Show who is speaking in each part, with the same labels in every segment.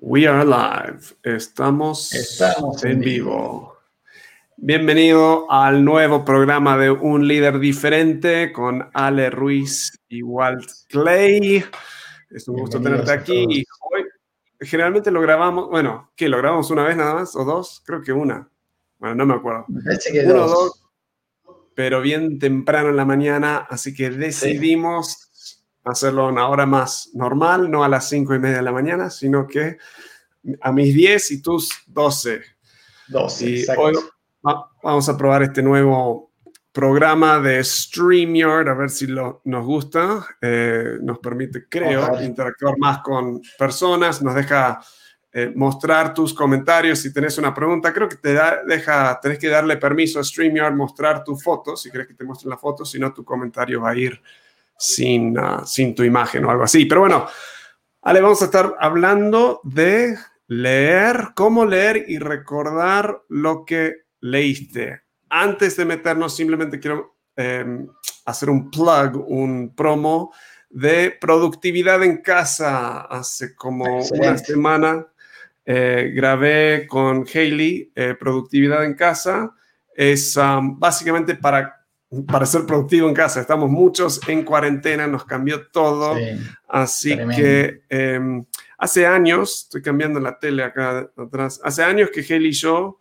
Speaker 1: We are live. Estamos,
Speaker 2: Estamos en
Speaker 1: vivo. Bienvenido al nuevo programa de Un Líder Diferente con Ale Ruiz y Walt Clay. Es un gusto tenerte aquí. Hoy, generalmente lo grabamos, bueno, ¿qué? ¿Lo grabamos una vez nada más o dos? Creo que una. Bueno, no me acuerdo.
Speaker 2: Que
Speaker 1: Uno
Speaker 2: dos,
Speaker 1: pero bien temprano en la mañana, así que decidimos hacerlo a una hora más normal, no a las cinco y media de la mañana, sino que a mis 10 y tus 12.
Speaker 2: Dos,
Speaker 1: Y
Speaker 2: exacto.
Speaker 1: hoy va- vamos a probar este nuevo programa de StreamYard, a ver si lo, nos gusta. Eh, nos permite, creo, interactuar más con personas, nos deja eh, mostrar tus comentarios. Si tenés una pregunta, creo que te da, deja, tenés que darle permiso a StreamYard mostrar tu foto, si querés que te muestre la foto, si no, tu comentario va a ir sin, ah, sin tu imagen o algo así. Pero bueno, Ale, vamos a estar hablando de leer, cómo leer y recordar lo que leíste. Antes de meternos, simplemente quiero eh, hacer un plug, un promo de productividad en casa. Hace como una semana eh, grabé con Hailey eh, Productividad en casa. Es um, básicamente para, para ser productivo en casa. Estamos muchos en cuarentena, nos cambió todo.
Speaker 2: Sí.
Speaker 1: Así
Speaker 2: Tremendo.
Speaker 1: que eh, hace años, estoy cambiando la tele acá atrás, hace años que Haley y yo,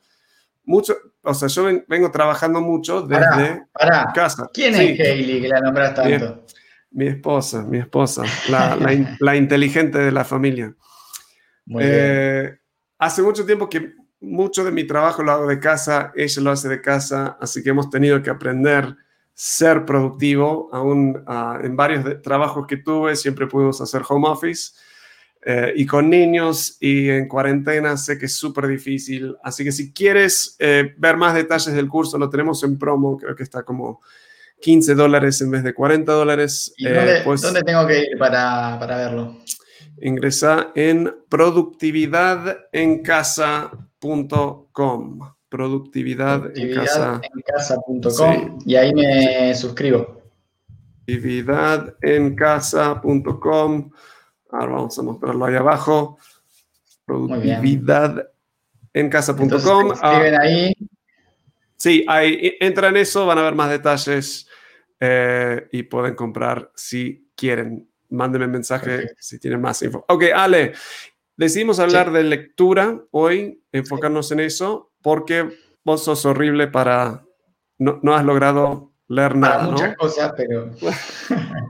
Speaker 1: mucho, o sea, yo ven- vengo trabajando mucho desde
Speaker 2: Pará, pará.
Speaker 1: casa.
Speaker 2: ¿Quién
Speaker 1: Sí,
Speaker 2: es Hailey que la nombras tanto?
Speaker 1: Mi esposa, mi esposa, la, la in- la inteligente de la familia.
Speaker 2: Muy bien.
Speaker 1: Eh, hace mucho tiempo que mucho de mi trabajo lo hago de casa, ella lo hace de casa, así que hemos tenido que aprender ser productivo. Aún ah, en varios de- trabajos que tuve siempre pudimos hacer home office. eh, y con niños y en cuarentena sé que es súper difícil. Así que si quieres eh, ver más detalles del curso, lo tenemos en promo, creo que está como 15 dólares en vez de 40 dólares.
Speaker 2: ¿Y
Speaker 1: Eh,
Speaker 2: dónde,
Speaker 1: pues-
Speaker 2: dónde tengo que ir para, para verlo?
Speaker 1: Ingresa en productividadencasa.com. Productividad en casa.
Speaker 2: Y ahí me suscribo.
Speaker 1: Productividadencasa.com. Ahora vamos a mostrarlo ahí abajo. Productividadencasa.com.
Speaker 2: Inscriben ahí.
Speaker 1: Sí, ahí entran en eso, van a ver más detalles eh, y pueden comprar si quieren. Mándenme mensaje
Speaker 2: Perfecto.
Speaker 1: si tienen más info. Ok, Ale, decidimos hablar de lectura hoy, enfocarnos en eso, porque vos sos horrible para. No, no has logrado leer
Speaker 2: para
Speaker 1: nada,
Speaker 2: muchas
Speaker 1: ¿no?
Speaker 2: cosas, pero.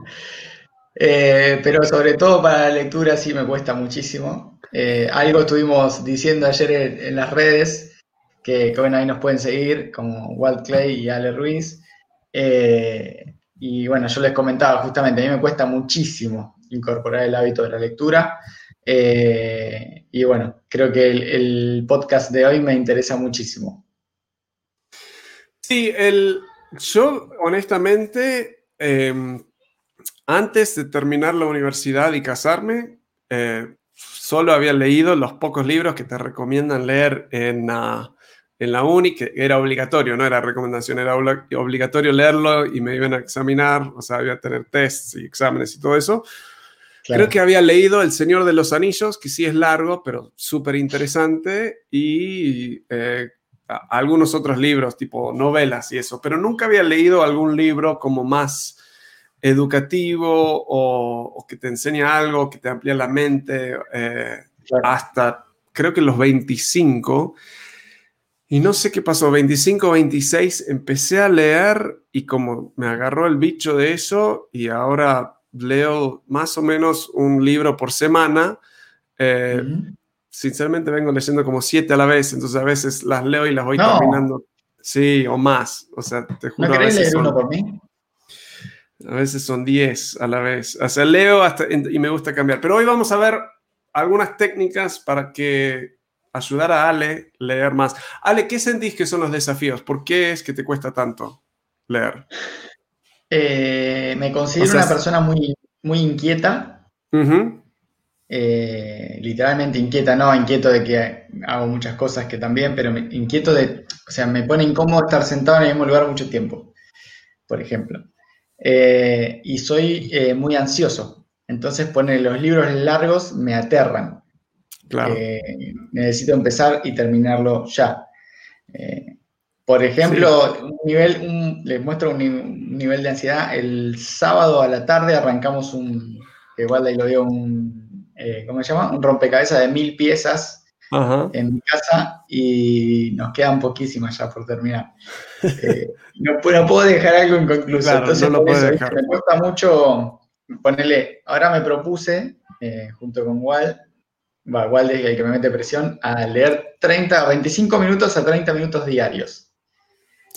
Speaker 2: Eh, pero sobre todo para la lectura sí me cuesta muchísimo. Eh, algo estuvimos diciendo ayer en, en las redes, que, que, bueno, ahí nos pueden seguir, como Walt Clay y Ale Ruiz. Eh, y bueno, yo les comentaba justamente, a mí me cuesta muchísimo incorporar el hábito de la lectura. Eh, y bueno, creo que el, el podcast de hoy me interesa muchísimo.
Speaker 1: Sí, el, yo honestamente, eh, antes de terminar la universidad y casarme, eh, solo había leído los pocos libros que te recomiendan leer en, uh, en la uni, que era obligatorio, no era recomendación, era obligatorio leerlo y me iban a examinar, o sea, iba a tener tests y exámenes y todo eso.
Speaker 2: Claro.
Speaker 1: Creo que había leído El Señor de los Anillos, que sí es largo, pero súper interesante, y eh, algunos otros libros, tipo novelas y eso, pero nunca había leído algún libro como más educativo o, o que te enseña algo, que te amplía la mente, eh,
Speaker 2: Claro.
Speaker 1: hasta creo que los 25. Y no sé qué pasó, 25, 26, empecé a leer y como me agarró el bicho de eso y ahora leo más o menos un libro por semana. Eh,
Speaker 2: Ujú.
Speaker 1: Sinceramente vengo leyendo como siete a la vez, entonces a veces las leo y las voy
Speaker 2: No.
Speaker 1: terminando. Sí, o más. O sea, te juro,
Speaker 2: ¿No querés leer
Speaker 1: son-
Speaker 2: uno por mí?
Speaker 1: a veces son 10 a la vez. O sea, leo hasta, y me gusta cambiar. Pero hoy vamos a ver algunas técnicas para que ayudar a Ale leer más. Ale, ¿qué sentís que son los desafíos? ¿Por qué es que te cuesta tanto leer?
Speaker 2: Eh, me considero
Speaker 1: O sea,
Speaker 2: una persona muy, muy inquieta, eh, literalmente inquieta, no inquieto de que hago muchas cosas que también, pero me- inquieto de, o sea, me pone incómodo estar sentado en el mismo lugar mucho tiempo, por ejemplo. Eh, y soy muy ansioso, entonces pone los libros largos me aterran. Claro. necesito empezar y terminarlo ya. Por ejemplo, un nivel, les muestro un, nivel de ansiedad. El sábado a la tarde arrancamos un, igual ahí lo dio un, ¿cómo se llama? Un rompecabezas de mil piezas en mi casa y nos quedan poquísimas ya por terminar. Eh, no, puedo dejar algo inconcluso. Entonces, me cuesta mucho ponerle. Ahora me propuse, eh, junto con Wal, va, Wal es el que me mete presión, a leer 30, 25 minutos a 30 minutos diarios.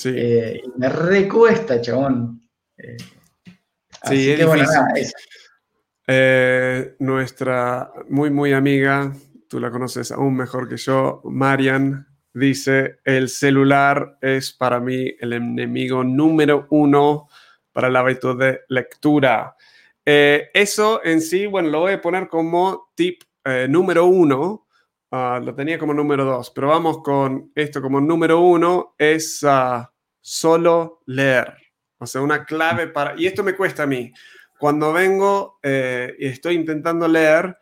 Speaker 2: Sí. Eh, me recuesta, chabón.
Speaker 1: sí, es nuestra muy, muy amiga tú la conoces aún mejor que yo, Marian dice, el celular es para mí el enemigo número uno para el hábito de lectura. Eh, eso en sí, bueno, lo voy a poner como tip eh, número uno. Ah, lo tenía como número dos, pero vamos con esto como número uno, es ah, solo leer. O sea, una clave para... Y esto me cuesta a mí. Cuando vengo eh, y estoy intentando leer,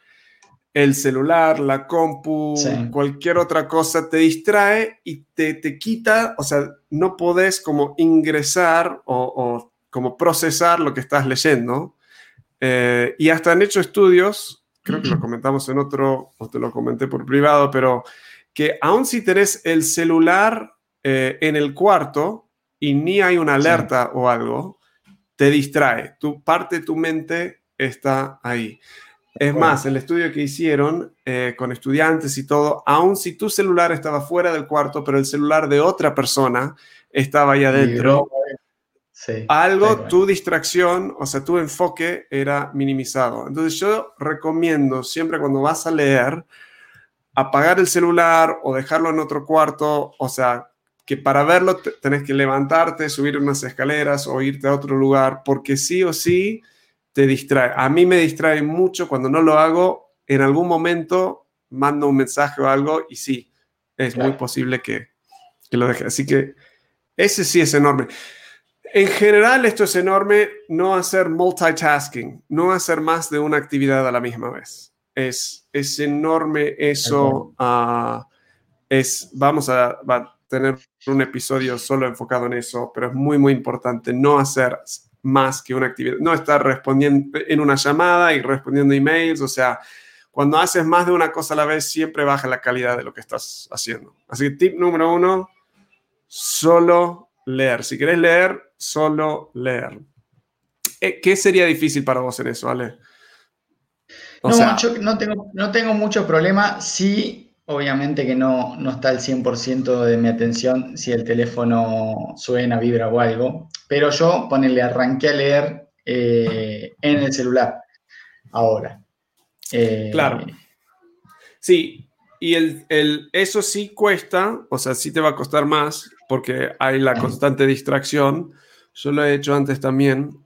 Speaker 1: el celular, la compu, cualquier otra cosa te distrae y te, te, quita, o sea, no podés como ingresar o, como procesar lo que estás leyendo. Eh, y hasta han hecho estudios, creo que lo comentamos en otro, o te lo comenté por privado, pero que aun si tenés el celular eh, en el cuarto y ni hay una alerta o algo, te distrae. Tu parte de tu mente está ahí. Es más, el estudio que hicieron eh, con estudiantes y todo, aun si tu celular estaba fuera del cuarto, pero el celular de otra persona estaba ahí adentro, algo, tu distracción, o sea, tu enfoque era minimizado. Entonces yo recomiendo siempre cuando vas a leer, apagar el celular o dejarlo en otro cuarto, o sea, que para verlo tenés que levantarte, subir unas escaleras o irte a otro lugar, porque sí o sí te distrae. A mí me distrae mucho cuando no lo hago. En algún momento mando un mensaje o algo y sí, es muy posible que, que lo deje. Así que ese sí es enorme. En general, esto es enorme, no hacer multitasking, no hacer más de una actividad a la misma vez. Es, es enorme eso. Uh, es, vamos a, a, tener un episodio solo enfocado en eso, pero es muy, muy importante no hacer más que una actividad. No estar respondiendo en una llamada y respondiendo emails, o sea, cuando haces más de una cosa a la vez, siempre baja la calidad de lo que estás haciendo. Así que tip número uno, solo leer. Si querés leer, solo leer. ¿Qué sería difícil para vos en eso, Ale?
Speaker 2: no, yo no tengo, no tengo mucho problema. Sí, obviamente que no, no está el 100% de mi atención si el teléfono suena, vibra o algo. Pero yo, ponele, arranqué a leer eh, en el celular ahora.
Speaker 1: Eh, claro. Sí, y el, el, eso sí cuesta, o sea, sí te va a costar más porque hay la constante distracción. Yo lo he hecho antes también.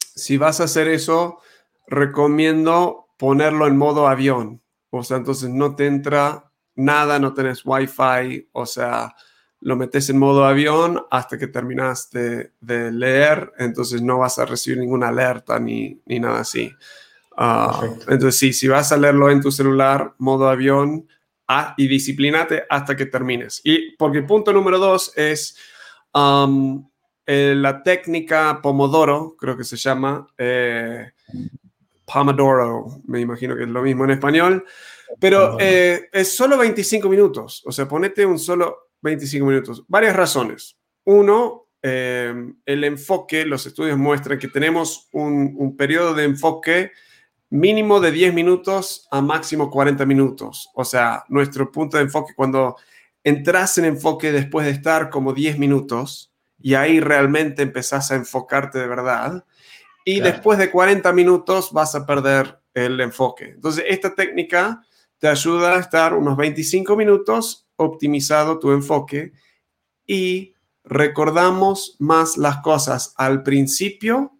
Speaker 1: Si vas a hacer eso, recomiendo ponerlo en modo avión. O sea, entonces no te entra nada, no tenés wifi, o sea, lo metes en modo avión hasta que terminas de, leer, entonces no vas a recibir ninguna alerta ni, nada así. Ah, entonces sí, si vas a leerlo en tu celular, modo avión, ah, y disciplinate hasta que termines. Y porque el punto número dos es um, eh, la técnica Pomodoro, creo que se llama, eh, Pomodoro, me imagino que es lo mismo en español, pero eh, es solo 25 minutos, o sea, ponete un solo 25 minutos. Varias razones. Uno, eh, el enfoque, los estudios muestran que tenemos un, periodo de enfoque mínimo de 10 minutos a máximo 40 minutos. O sea, nuestro punto de enfoque cuando entras en enfoque después de estar como 10 minutos y ahí realmente empezás a enfocarte de verdad. Y después de 40 minutos vas a perder el enfoque. Entonces, esta técnica te ayuda a estar unos 25 minutos optimizado tu enfoque y recordamos más las cosas al principio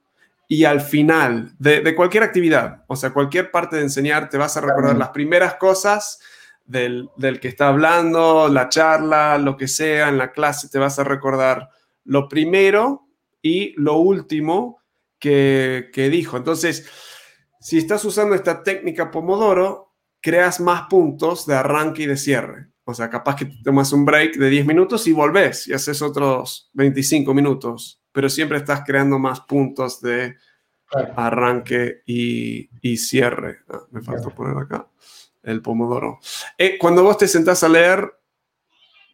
Speaker 1: y al final de, cualquier actividad. O sea, cualquier parte de enseñar, te vas a recordar las primeras cosas del, que está hablando, la charla, lo que sea, en la clase, te vas a recordar lo primero y lo último que, que dijo. Entonces, si estás usando esta técnica Pomodoro, creas más puntos de arranque y de cierre. O sea, capaz que tomas un break de 10 minutos y volvés y haces otros 25 minutos, pero siempre estás creando más puntos de arranque y, cierre. Ah, me falta poner acá el pomodoro. Eh, cuando vos te sentás a leer,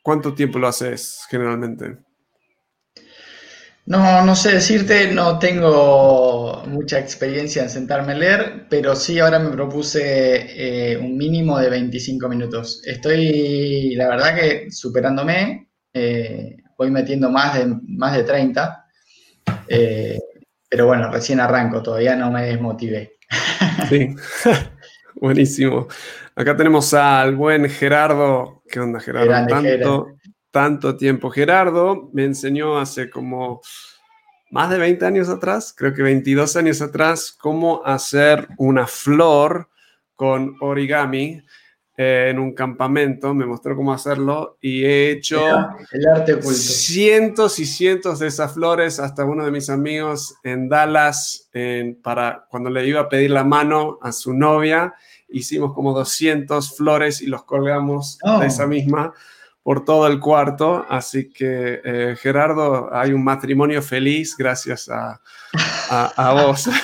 Speaker 1: ¿cuánto tiempo lo haces generalmente?
Speaker 2: No, no sé decirte, no tengo mucha experiencia en sentarme a leer, pero sí ahora me propuse eh, un mínimo de 25 minutos. Estoy, la verdad que superándome, eh, voy metiendo más de, más de 30, eh, pero bueno, recién arranco, todavía no me desmotivé.
Speaker 1: Sí, buenísimo. Acá tenemos al buen Gerardo. ¿Qué onda, Gerardo? Tanto, tanto tiempo. Gerardo me enseñó hace como más de 20 años atrás, creo que 22 años atrás, cómo hacer una flor con origami eh, en un campamento. Me mostró cómo hacerlo y he hecho
Speaker 2: el arte
Speaker 1: cientos y cientos de esas flores. Hasta uno de mis amigos en Dallas, para cuando le iba a pedir la mano a su novia, hicimos como 200 flores y los colgamos de oh. esa misma por todo el cuarto. Así que, eh, Gerardo, hay un matrimonio feliz gracias a, vos.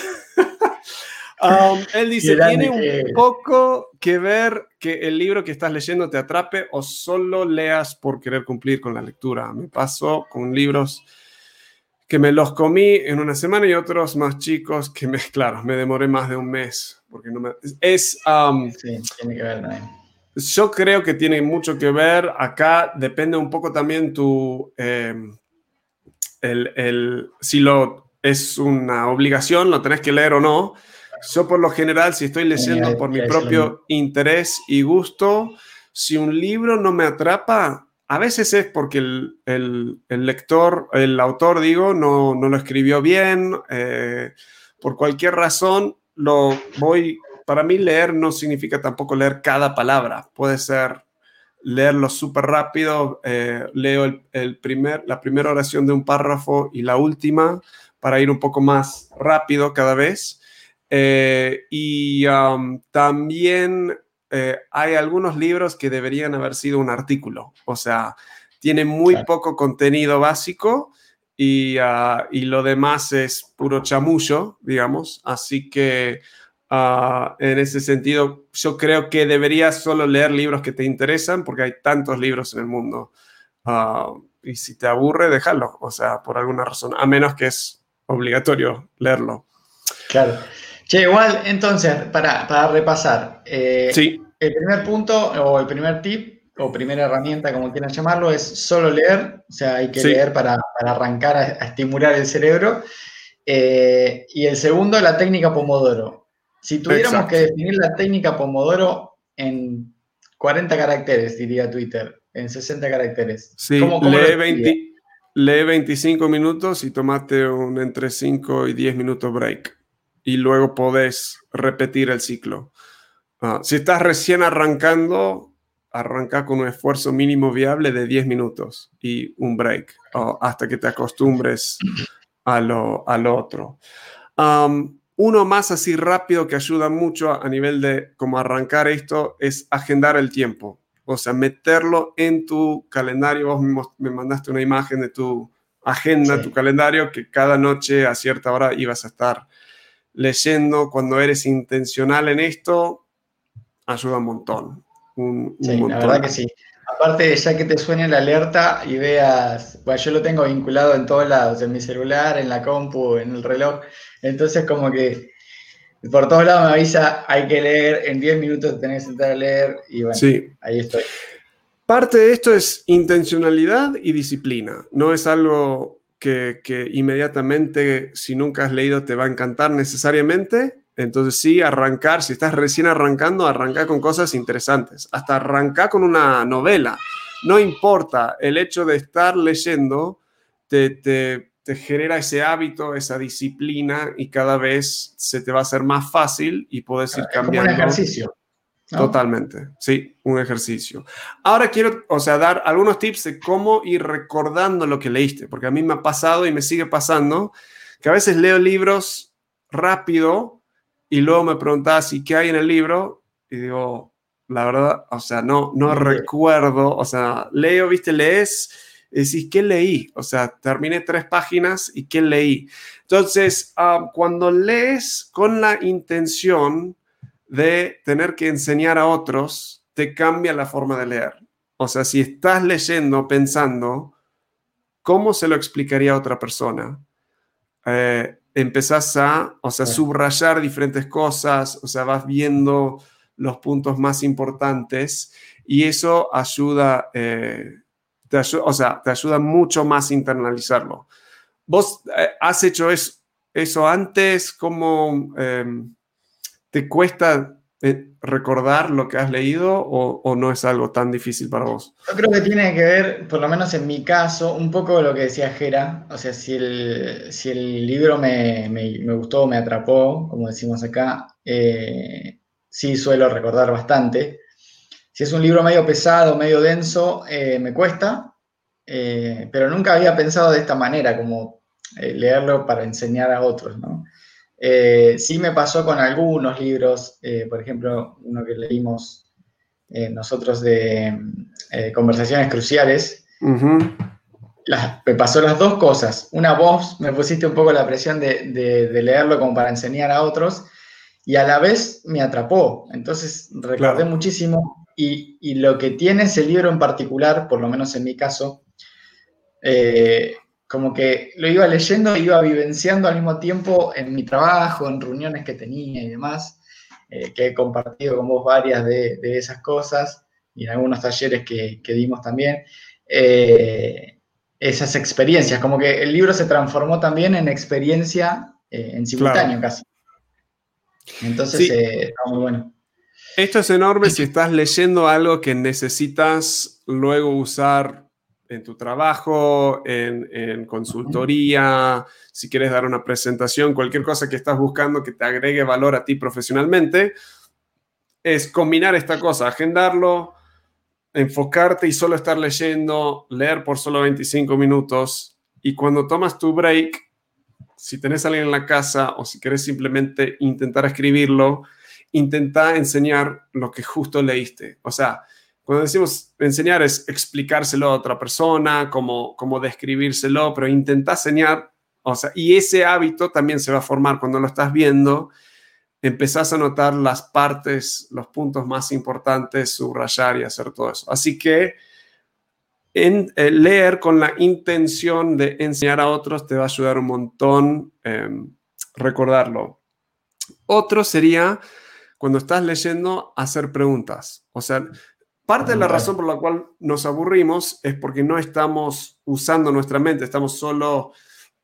Speaker 1: Um, él dice, ¿tiene un poco que ver que el libro que estás leyendo te atrape o solo leas por querer cumplir con la lectura? Me pasó con libros que me los comí en una semana y otros más chicos que me, claro, me demoré más de un mes. Porque no me, es... Um, sí, tiene que ver, yo creo que tiene mucho que ver. Acá depende un poco también tu. Em, el, si lo es una obligación, lo tenés que leer o no. Yo, por lo general, si estoy leyendo por mi propio interés y gusto, si un libro no me atrapa, a veces es porque el, el, lector, el autor, digo, no, no lo escribió bien, eh, por cualquier razón, lo voy para mí leer no significa tampoco leer cada palabra. Puede ser leerlo súper rápido, eh, leo el, primer, la primera oración de un párrafo y la última para ir un poco más rápido cada vez. Eh, y um, también eh, hay algunos libros que deberían haber sido un artículo, o sea, tiene muy poco contenido básico y, uh, y, lo demás es puro chamullo, digamos, así que Ah, en ese sentido, yo creo que deberías solo leer libros que te interesan porque hay tantos libros en el mundo. Ah, y si te aburre, déjalo, o sea, por alguna razón, a menos que es obligatorio leerlo.
Speaker 2: Claro. Che, igual, entonces, para, para repasar, eh,
Speaker 1: sí.
Speaker 2: el primer punto o el primer tip o primera herramienta, como quieran llamarlo, es solo leer, o sea, hay que leer para, para arrancar a, estimular el cerebro. Eh, y el segundo, la técnica Pomodoro. Si tuviéramos que definir la técnica Pomodoro en 40 caracteres, diría Twitter, en 60 caracteres.
Speaker 1: Sí, lee, lee 25 minutos y tomate un entre 5 y 10 minutos break. Y luego podés repetir el ciclo. Ah, si estás recién arrancando, arranca con un esfuerzo mínimo viable de 10 minutos y un break hasta que te acostumbres a lo, al otro. Uno más así rápido que ayuda mucho a, nivel de cómo arrancar esto es agendar el tiempo. O sea, meterlo en tu calendario. Vos me mandaste una imagen de tu agenda, tu calendario, que cada noche a cierta hora ibas a estar leyendo. Cuando eres intencional en esto, ayuda un montón. Un,
Speaker 2: sí, la verdad que sí. Aparte, ya que te suene la alerta y veas, bueno, yo lo tengo vinculado en todos lados, en mi celular, en la compu, en el reloj. Entonces, como que por todos lados me avisa, hay que leer, en 10 minutos tenés que sentar a leer y bueno, ahí estoy.
Speaker 1: Parte de esto es intencionalidad y disciplina. No es algo que, que, inmediatamente, si nunca has leído, te va a encantar necesariamente. Entonces sí, arrancar, si estás recién arrancando, arrancar con cosas interesantes. Hasta arrancar con una novela. No importa, el hecho de estar leyendo te, te te genera ese hábito, esa disciplina y cada vez se te va a hacer más fácil y puedes ir cambiando.
Speaker 2: un ejercicio.
Speaker 1: Totalmente, sí, un ejercicio. Ahora quiero, o sea, dar algunos tips de cómo ir recordando lo que leíste, porque a mí me ha pasado y me sigue pasando que a veces leo libros rápido y luego me preguntas, ¿y qué hay en el libro? Y digo, la verdad, o sea, no, no recuerdo, o sea, leo, viste, lees, decís, ¿qué leí? O sea, terminé tres páginas y ¿qué leí? Entonces, ah, cuando lees con la intención de tener que enseñar a otros, te cambia la forma de leer. O sea, si estás leyendo pensando, ¿cómo se lo explicaría a otra persona? Eh, empezás a, o sea, subrayar diferentes cosas, o sea, vas viendo los puntos más importantes y eso ayuda, eh, te o sea, te ayuda mucho más a internalizarlo. ¿Vos eh, has hecho eso, antes? ¿Cómo em, te cuesta eh, recordar lo que has leído o, no es algo tan difícil para vos?
Speaker 2: Yo creo que tiene que ver, por lo menos en mi caso, un poco lo que decía Jera. O sea, si el, si el libro me, me, gustó, me atrapó, como decimos acá, eh, sí suelo recordar bastante. Si es un libro medio pesado, medio denso, eh, me cuesta, pero nunca había pensado de esta manera, como leerlo para enseñar a otros, ¿no? Eh, sí me pasó con algunos libros, eh, por ejemplo, uno que leímos eh, nosotros de Conversaciones Cruciales. me pasó las dos cosas. Una, voz me pusiste un poco la presión de, leerlo como para enseñar a otros y a la vez me atrapó. Entonces recordé muchísimo y, y, lo que tiene ese libro en particular, por lo menos en mi caso, como que lo iba leyendo, iba vivenciando al mismo tiempo en mi trabajo, en reuniones que tenía y demás, eh, que he compartido con vos varias de, esas cosas y en algunos talleres que, dimos también. Eh, esas experiencias, como que el libro se transformó también en experiencia eh, en simultáneo casi. Entonces, está muy bueno.
Speaker 1: Esto es enorme si estás leyendo algo que necesitas luego usar en tu trabajo, en, consultoría, si quieres dar una presentación, cualquier cosa que estás buscando que te agregue valor a ti profesionalmente, es combinar esta cosa, agendarlo, enfocarte y solo estar leyendo, leer por solo 25 minutos y cuando tomas tu break, si tenés a alguien en la casa o si quieres simplemente intentar escribirlo, intenta enseñar lo que justo leíste. O sea, cuando decimos enseñar es explicárselo a otra persona, como, como describírselo, pero intenta enseñar, o sea, y ese hábito también se va a formar cuando lo estás viendo, empezás a notar las partes, los puntos más importantes, subrayar y hacer todo eso. Así que en, eh, leer con la intención de enseñar a otros te va a ayudar un montón em, recordarlo. Otro sería cuando estás leyendo hacer preguntas. O sea, Parte de la razón por la cual nos aburrimos es porque no estamos usando nuestra mente, estamos solo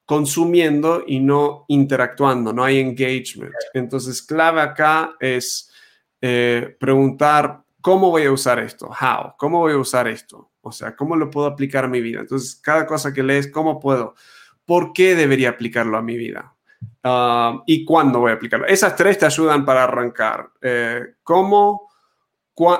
Speaker 1: consumiendo y no interactuando, no hay engagement. Entonces, clave acá es eh, preguntar, ¿cómo voy a usar esto? How? ¿Cómo voy a usar esto? O sea, ¿cómo lo puedo aplicar a mi vida? Entonces, cada cosa que lees, ¿cómo puedo? ¿Por qué debería aplicarlo a mi vida? Ah, ¿Y cuándo voy a aplicarlo? Esas tres te ayudan para arrancar. Eh, ¿Cómo?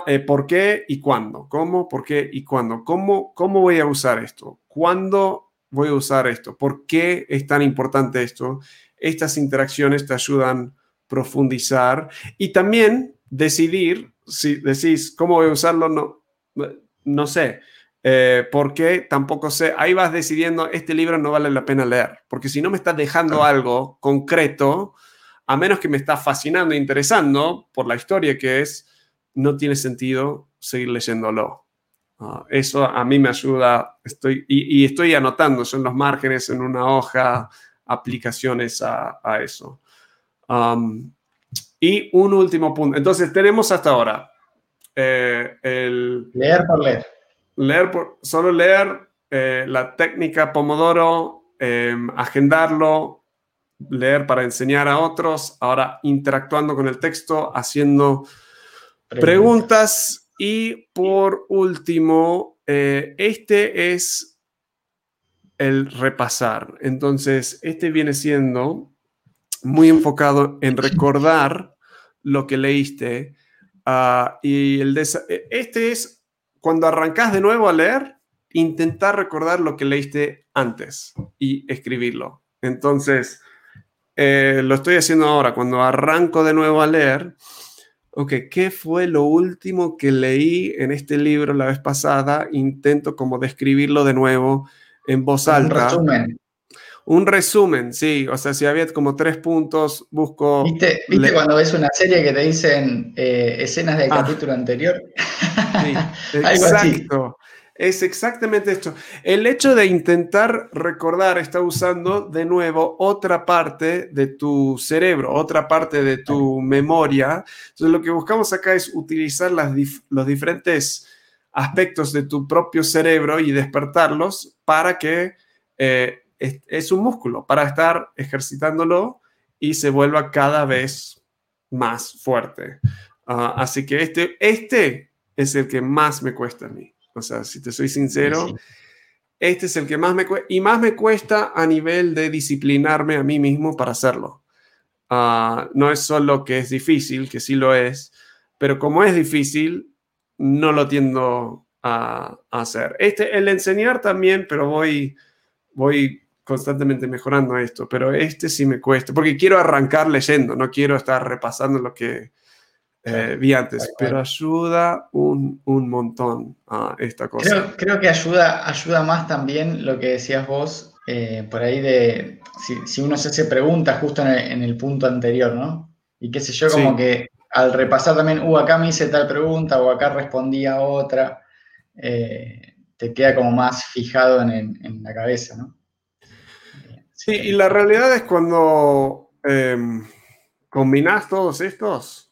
Speaker 1: Eh, ¿Por qué y cuándo? ¿Cómo? ¿Por qué y cuándo? ¿Cómo, ¿Cómo voy a usar esto? ¿Cuándo voy a usar esto? ¿Por qué es tan importante esto? Estas interacciones te ayudan a profundizar y también decidir, si decís, ¿cómo voy a usarlo? No, no sé. Eh, ¿Por qué? Tampoco sé. Ahí vas decidiendo, este libro no vale la pena leer, porque si no me estás dejando algo concreto, a menos que me está fascinando e interesando por la historia que es, no tiene sentido seguir leyéndolo. Ah, eso a mí me ayuda, estoy, y, estoy anotando en los márgenes, en una hoja, aplicaciones a, eso. y un último punto. Entonces, tenemos hasta ahora eh, el...
Speaker 2: Leer por leer.
Speaker 1: Leer por, solo leer eh, la técnica Pomodoro, em, agendarlo, leer para enseñar a otros, ahora interactuando con el texto, haciendo Preguntas. Y por último, eh, este es el repasar. Entonces, este viene siendo muy enfocado en recordar lo que leíste. Ah, y el e, este es cuando arrancas de nuevo a leer, intentar recordar lo que leíste antes y escribirlo. Entonces, eh, lo estoy haciendo ahora. Cuando arranco de nuevo a leer, ok, ¿qué fue lo último que leí en este libro la vez pasada? Intento como describirlo de nuevo en voz alta.
Speaker 2: Un resumen.
Speaker 1: Un resumen, sí. O sea, si había como tres puntos, busco...
Speaker 2: ¿Viste, cuando ves una serie que te dicen eh, escenas del ah. capítulo anterior?
Speaker 1: Sí, exacto. Es exactamente esto. El hecho de intentar recordar está usando de nuevo otra parte de tu cerebro, otra parte de tu memoria. Entonces lo que buscamos acá es utilizar las los diferentes aspectos de tu propio cerebro y despertarlos para que eh, es, un músculo, para estar ejercitándolo y se vuelva cada vez más fuerte. Ah, así que este, este es el que más me cuesta a mí. O sea, si te soy sincero, este es el que más me cuesta y más me cuesta a nivel de disciplinarme a mí mismo para hacerlo. Ah, no es solo que es difícil, que sí lo es, pero como es difícil, no lo tiendo a, hacer. Este, el enseñar también, pero voy, voy constantemente mejorando esto, pero este sí me cuesta, porque quiero arrancar leyendo, no quiero estar repasando lo que, eh, vi antes, pero ayuda un, un, montón a esta cosa.
Speaker 2: Creo, creo, que ayuda, ayuda más también lo que decías vos, eh, por ahí de si, si, uno se hace preguntas justo en el, punto anterior, ¿no? Y qué sé yo, como que al repasar también, uh, acá me hice tal pregunta o acá respondí a otra, eh, te queda como más fijado en, en la cabeza, ¿no?
Speaker 1: Sí, y la realidad es cuando em, combinas todos estos,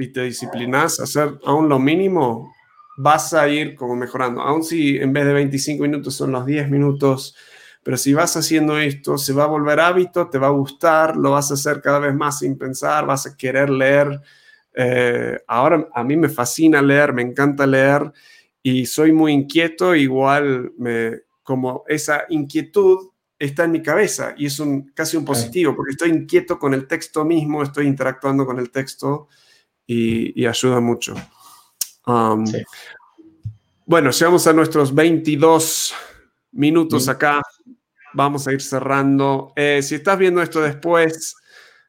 Speaker 1: y te disciplinas a hacer aún lo mínimo, vas a ir como mejorando. Aún si en vez de 25 minutos son los 10 minutos, pero si vas haciendo esto, se va a volver hábito, te va a gustar, lo vas a hacer cada vez más sin pensar, vas a querer leer. Eh, ahora a mí me fascina leer, me encanta leer y soy muy inquieto, igual me, como esa inquietud está en mi cabeza y es un, casi un positivo, porque estoy inquieto con el texto mismo, estoy interactuando con el texto y, ayuda mucho. Um, bueno, llegamos a nuestros 22 minutos acá. Vamos a ir cerrando. Eh, si estás viendo esto después,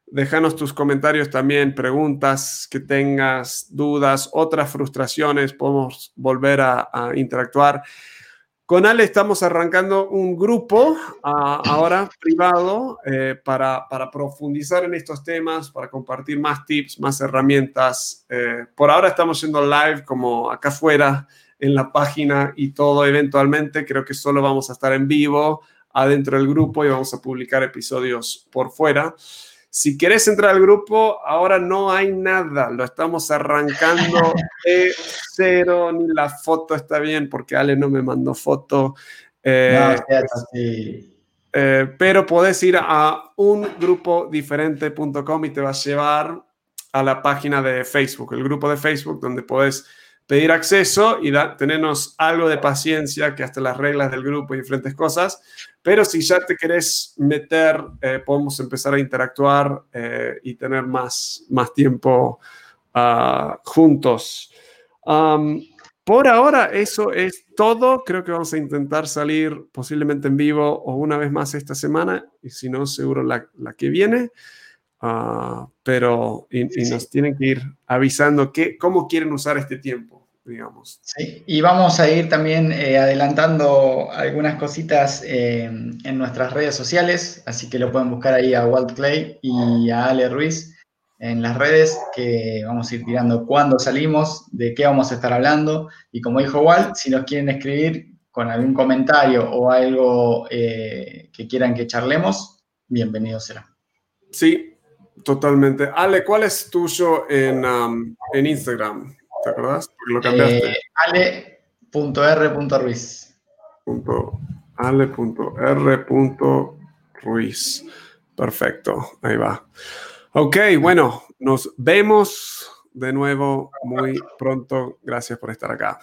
Speaker 1: déjanos tus comentarios también, preguntas que tengas, dudas, otras frustraciones, podemos volver a interactuar. Con Ale estamos arrancando un grupo ah, ahora privado eh, para, profundizar en estos temas, para compartir más tips, más herramientas. Eh, por ahora estamos yendo live como acá afuera en la página y todo eventualmente. Creo que solo vamos a estar en vivo adentro del grupo y vamos a publicar episodios por fuera. Si quieres entrar al grupo, ahora no hay nada, lo estamos arrancando de cero, ni la foto está bien porque Ale no me mandó foto. Eh, eh, pero puedes ir a un grupo diferente.com y te va a llevar a la página de Facebook, el grupo de Facebook donde puedes pedir acceso y da, tenernos algo de paciencia, que hasta las reglas del grupo y diferentes cosas. Pero si ya te querés meter, eh, podemos empezar a interactuar eh, y tener más, más tiempo ah, juntos. por ahora eso es todo. Creo que vamos a intentar salir posiblemente en vivo o una vez más esta semana y si no, seguro la, la que viene. Ah, pero y, nos tienen que ir avisando que, cómo quieren usar este tiempo digamos.
Speaker 2: Sí, y vamos a ir también eh, adelantando algunas cositas eh, en nuestras redes sociales, así que lo pueden buscar ahí a Walt Clay y a Ale Ruiz en las redes, que vamos a ir tirando cuándo salimos, de qué vamos a estar hablando, y como dijo Walt, si nos quieren escribir con algún comentario o algo eh, que quieran que charlemos, bienvenido será.
Speaker 1: Sí, totalmente. Ale, ¿cuál es tuyo en, um, en Instagram? ¿Te? Porque lo cambiaste.
Speaker 2: Eh, ale.r.ruiz.
Speaker 1: Ale.r.ruiz. Perfecto, ahí va. Ok, bueno, nos vemos de nuevo muy pronto. Gracias por estar acá.